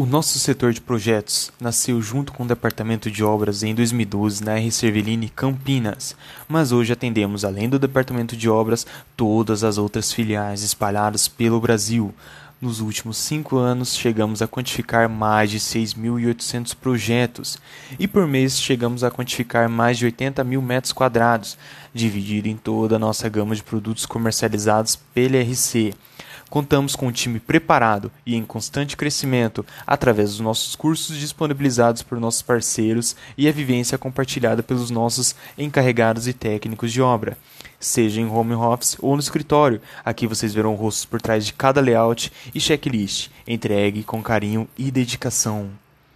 O nosso setor de projetos nasceu junto com o departamento de obras em 2012 na R. Cervelini Campinas, mas hoje atendemos, além do departamento de obras, todas as outras filiais espalhadas pelo Brasil. Nos últimos cinco anos, chegamos a quantificar mais de 6.800 projetos e por mês chegamos a quantificar mais de 80 mil metros quadrados, dividido em toda a nossa gama de produtos comercializados pela RC. Contamos com um time preparado e em constante crescimento através dos nossos cursos disponibilizados por nossos parceiros e a vivência compartilhada pelos nossos encarregados e técnicos de obra. Seja em home office ou no escritório, aqui vocês verão rostos por trás de cada layout e checklist, entregue com carinho e dedicação.